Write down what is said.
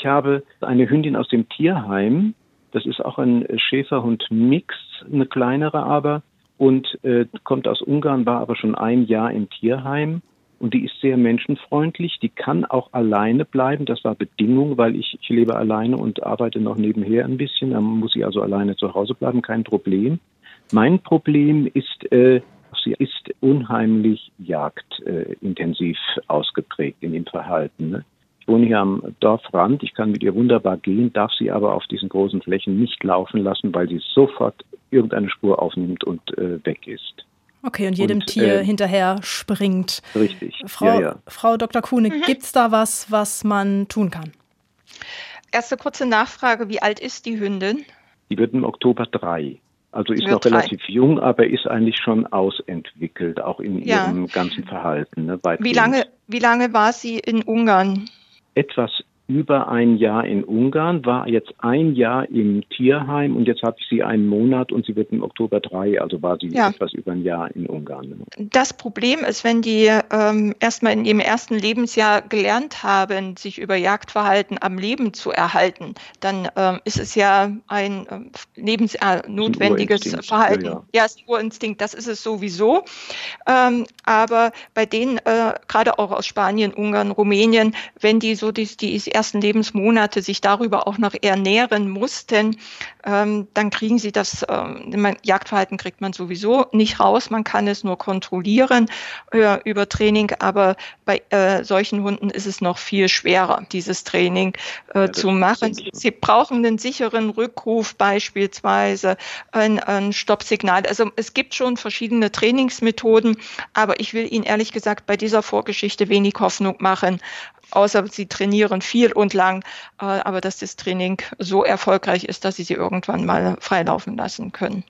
Ich habe eine Hündin aus dem Tierheim. Das ist auch ein Schäferhund-Mix, eine kleinere aber, und äh, kommt aus Ungarn, war aber schon ein Jahr im Tierheim. Und die ist sehr menschenfreundlich. Die kann auch alleine bleiben. Das war Bedingung, weil ich, ich lebe alleine und arbeite noch nebenher ein bisschen. Dann muss sie also alleine zu Hause bleiben, kein Problem. Mein Problem ist, äh, sie ist unheimlich jagdintensiv äh, ausgeprägt in dem Verhalten. Ne? Ich wohne hier am Dorfrand, ich kann mit ihr wunderbar gehen, darf sie aber auf diesen großen Flächen nicht laufen lassen, weil sie sofort irgendeine Spur aufnimmt und äh, weg ist. Okay, und jedem und, Tier äh, hinterher springt. Richtig. Frau, ja, ja. Frau Dr. Kuhne, mhm. gibt es da was, was man tun kann? Erste kurze Nachfrage, wie alt ist die Hündin? Die wird im Oktober drei. Also ist noch relativ drei. jung, aber ist eigentlich schon ausentwickelt, auch in ja. ihrem ganzen Verhalten. Ne, wie, lange, wie lange war sie in Ungarn? Etwas über ein Jahr in Ungarn, war jetzt ein Jahr im Tierheim und jetzt habe ich sie einen Monat und sie wird im Oktober drei, also war sie ja. etwas über ein Jahr in Ungarn. Das Problem ist, wenn die ähm, erstmal in ihrem ersten Lebensjahr gelernt haben, sich über Jagdverhalten am Leben zu erhalten, dann ähm, ist es ja ein ähm, lebensnotwendiges Verhalten. Ja, ja. ja, ist ein Urinstinkt, das ist es sowieso. Ähm, aber bei denen, äh, gerade auch aus Spanien, Ungarn, Rumänien, wenn die so die, die ersten Lebensmonate sich darüber auch noch ernähren mussten, ähm, dann kriegen sie das, ähm, Jagdverhalten kriegt man sowieso nicht raus, man kann es nur kontrollieren äh, über Training, aber bei äh, solchen Hunden ist es noch viel schwerer, dieses Training äh, ja, zu machen. Sie brauchen einen sicheren Rückruf beispielsweise, ein, ein Stoppsignal. Also es gibt schon verschiedene Trainingsmethoden, aber ich will Ihnen ehrlich gesagt bei dieser Vorgeschichte wenig Hoffnung machen, außer sie trainieren viel und lang, äh, aber dass das Training so erfolgreich ist, dass sie sie irgendwann mal freilaufen lassen können.